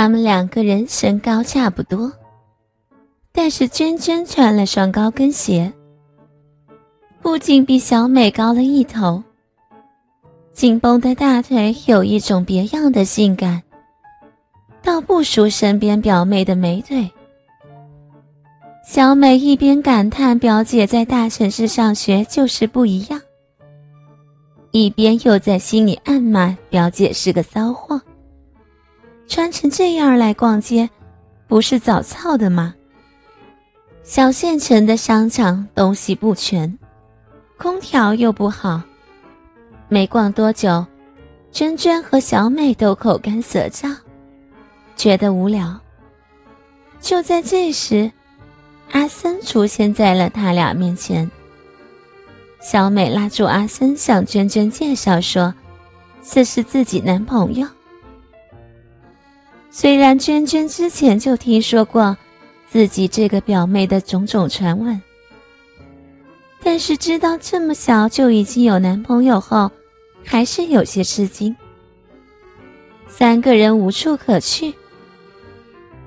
他们两个人身高差不多，但是娟娟穿了双高跟鞋，不仅比小美高了一头，紧绷的大腿有一种别样的性感，倒不输身边表妹的美腿。小美一边感叹表姐在大城市上学就是不一样，一边又在心里暗骂表姐是个骚货。穿成这样来逛街，不是早操的吗？小县城的商场东西不全，空调又不好，没逛多久，娟娟和小美都口干舌燥，觉得无聊。就在这时，阿森出现在了他俩面前。小美拉住阿森，向娟娟介绍说：“这是自己男朋友。”虽然娟娟之前就听说过自己这个表妹的种种传闻，但是知道这么小就已经有男朋友后，还是有些吃惊。三个人无处可去，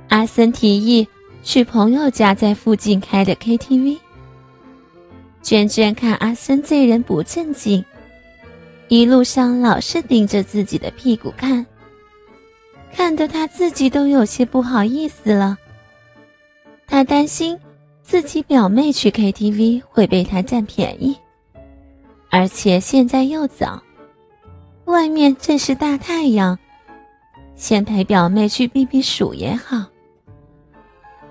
阿森提议去朋友家在附近开的 KTV。娟娟看阿森这人不正经，一路上老是盯着自己的屁股看。看得他自己都有些不好意思了。他担心自己表妹去 KTV 会被他占便宜，而且现在又早，外面正是大太阳，先陪表妹去避避暑也好。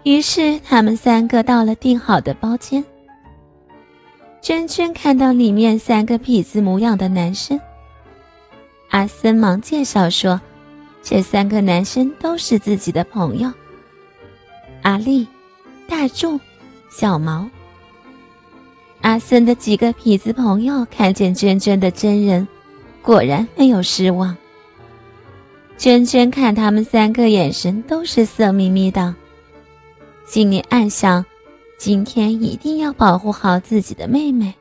于是他们三个到了订好的包间。娟娟看到里面三个痞子模样的男生，阿森忙介绍说。这三个男生都是自己的朋友。阿丽、大柱、小毛。阿森的几个痞子朋友看见娟娟的真人，果然没有失望。娟娟看他们三个眼神都是色眯眯的，心里暗想：今天一定要保护好自己的妹妹。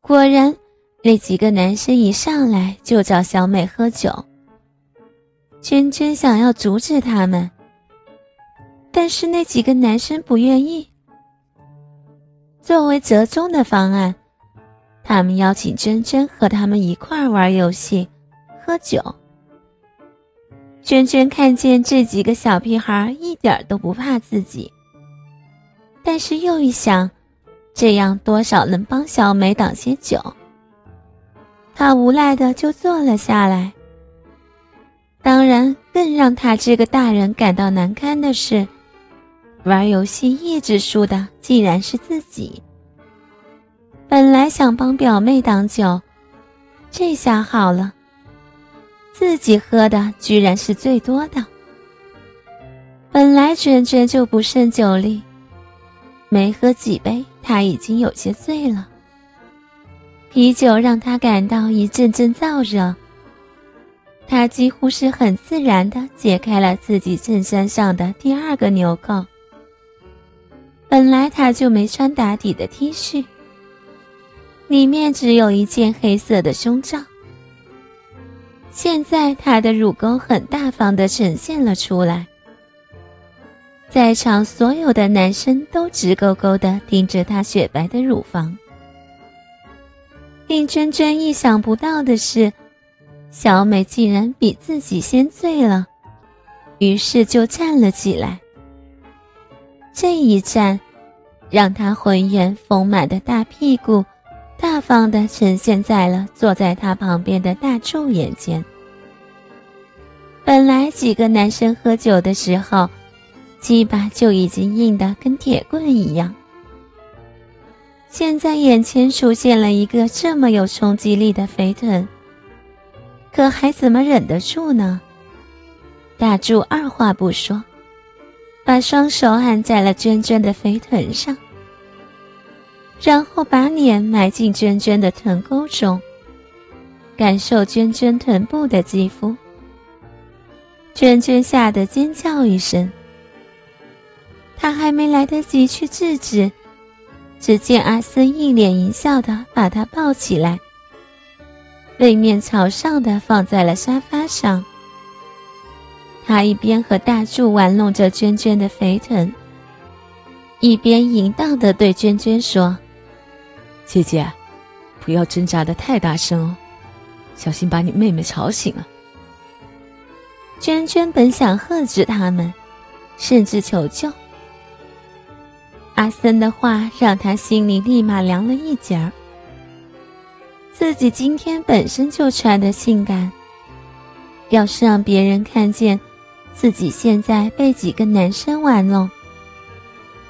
果然，那几个男生一上来就找小美喝酒。娟娟想要阻止他们，但是那几个男生不愿意。作为折中的方案，他们邀请娟娟和他们一块玩游戏、喝酒。娟娟看见这几个小屁孩一点都不怕自己，但是又一想，这样多少能帮小美挡些酒。她无奈的就坐了下来。当然，更让他这个大人感到难堪的是，玩游戏一直输的竟然是自己。本来想帮表妹挡酒，这下好了，自己喝的居然是最多的。本来娟娟就不胜酒力，没喝几杯，她已经有些醉了。啤酒让她感到一阵阵燥热。他几乎是很自然地解开了自己衬衫上的第二个纽扣。本来他就没穿打底的 T 恤，里面只有一件黑色的胸罩。现在他的乳沟很大方地呈现了出来，在场所有的男生都直勾勾地盯着他雪白的乳房。令娟娟意想不到的是。小美竟然比自己先醉了，于是就站了起来。这一站，让她浑圆丰满的大屁股，大方地呈现在了坐在她旁边的大柱眼前。本来几个男生喝酒的时候，鸡巴就已经硬得跟铁棍一样，现在眼前出现了一个这么有冲击力的肥臀。可还怎么忍得住呢？大柱二话不说，把双手按在了娟娟的肥臀上，然后把脸埋进娟娟的臀沟中，感受娟娟臀部的肌肤。娟娟吓得尖叫一声，她还没来得及去制止，只见阿森一脸淫笑的把她抱起来。背面朝上的放在了沙发上，他一边和大柱玩弄着娟娟的肥臀，一边淫荡的对娟娟说：“姐姐，不要挣扎的太大声哦，小心把你妹妹吵醒了。”娟娟本想喝止他们，甚至求救。阿森的话让他心里立马凉了一截儿。自己今天本身就穿的性感，要是让别人看见自己现在被几个男生玩弄，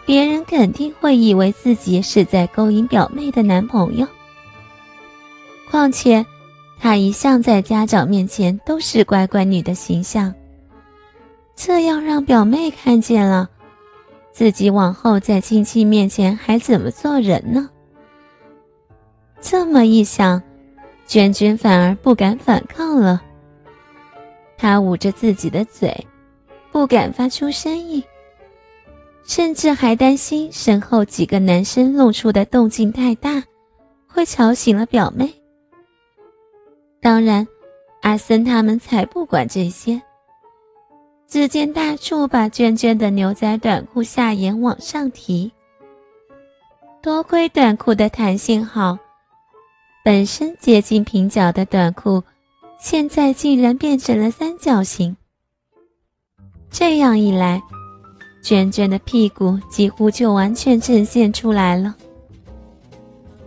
别人肯定会以为自己是在勾引表妹的男朋友。况且。她一向在家长面前都是乖乖女的形象，这样让表妹看见了，自己往后在亲戚面前还怎么做人呢？这么一想，娟娟反而不敢反抗了。她捂着自己的嘴，不敢发出声音，甚至还担心身后几个男生露出的动静太大，会吵醒了表妹。当然，阿森他们才不管这些。只见大柱把娟娟的牛仔短裤下沿往上提，多亏短裤的弹性好，本身接近平角的短裤，现在竟然变成了三角形。这样一来，娟娟的屁股几乎就完全呈现出来了。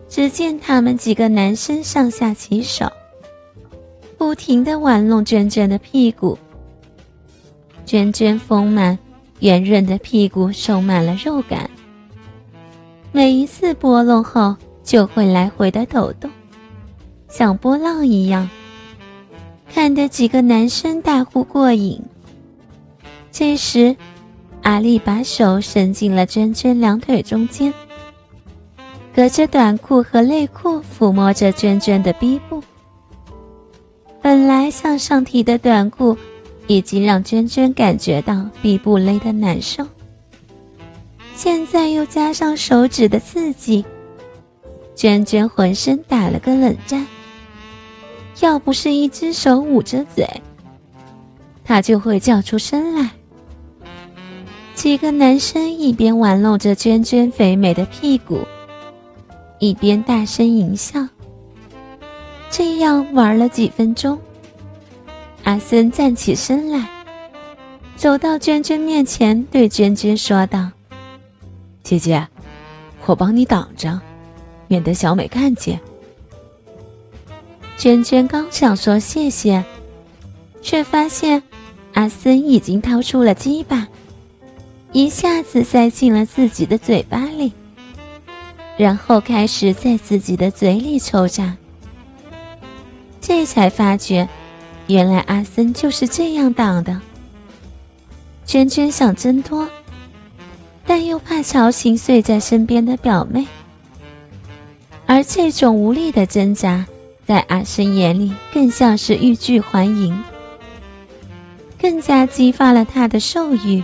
只见他们几个男生上下其手。不停地玩弄娟娟的屁股，娟娟丰满圆润的屁股充满了肉感。每一次拨弄后，就会来回的抖动，像波浪一样，看得几个男生大呼过瘾。这时，阿丽把手伸进了娟娟两腿中间，隔着短裤和内裤抚摸着娟娟的逼部。本来向上提的短裤，已经让娟娟感觉到臂部勒的难受。现在又加上手指的刺激，娟娟浑身打了个冷战。要不是一只手捂着嘴，她就会叫出声来。几个男生一边玩弄着娟娟肥美的屁股，一边大声淫笑。这样玩了几分钟，阿森站起身来，走到娟娟面前，对娟娟说道：“姐姐，我帮你挡着，免得小美看见。”娟娟刚想说谢谢，却发现阿森已经掏出了鸡巴，一下子塞进了自己的嘴巴里，然后开始在自己的嘴里抽插。这才发觉，原来阿森就是这样挡的。娟娟想挣脱，但又怕吵醒睡在身边的表妹，而这种无力的挣扎，在阿生眼里更像是欲拒还迎，更加激发了他的兽欲。